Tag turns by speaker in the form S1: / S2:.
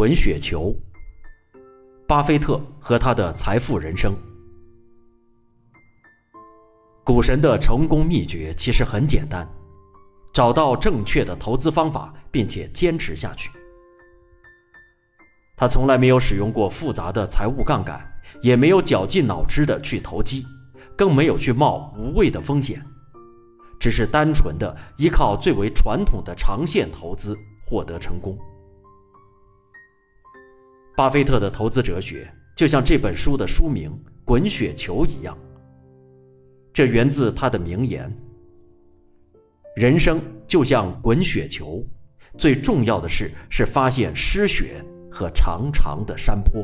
S1: 滚雪球》。巴菲特和他的财富人生。股神的成功秘诀其实很简单，找到正确的投资方法，并且坚持下去。他从来没有使用过复杂的财务杠杆，也没有绞尽脑汁的去投机，更没有去冒无谓的风险，只是单纯的依靠最为传统的长线投资获得成功。巴菲特的投资哲学就像这本书的书名《滚雪球》一样，这源自他的名言：“人生就像滚雪球，最重要的事是发现失雪。”和长长的山坡。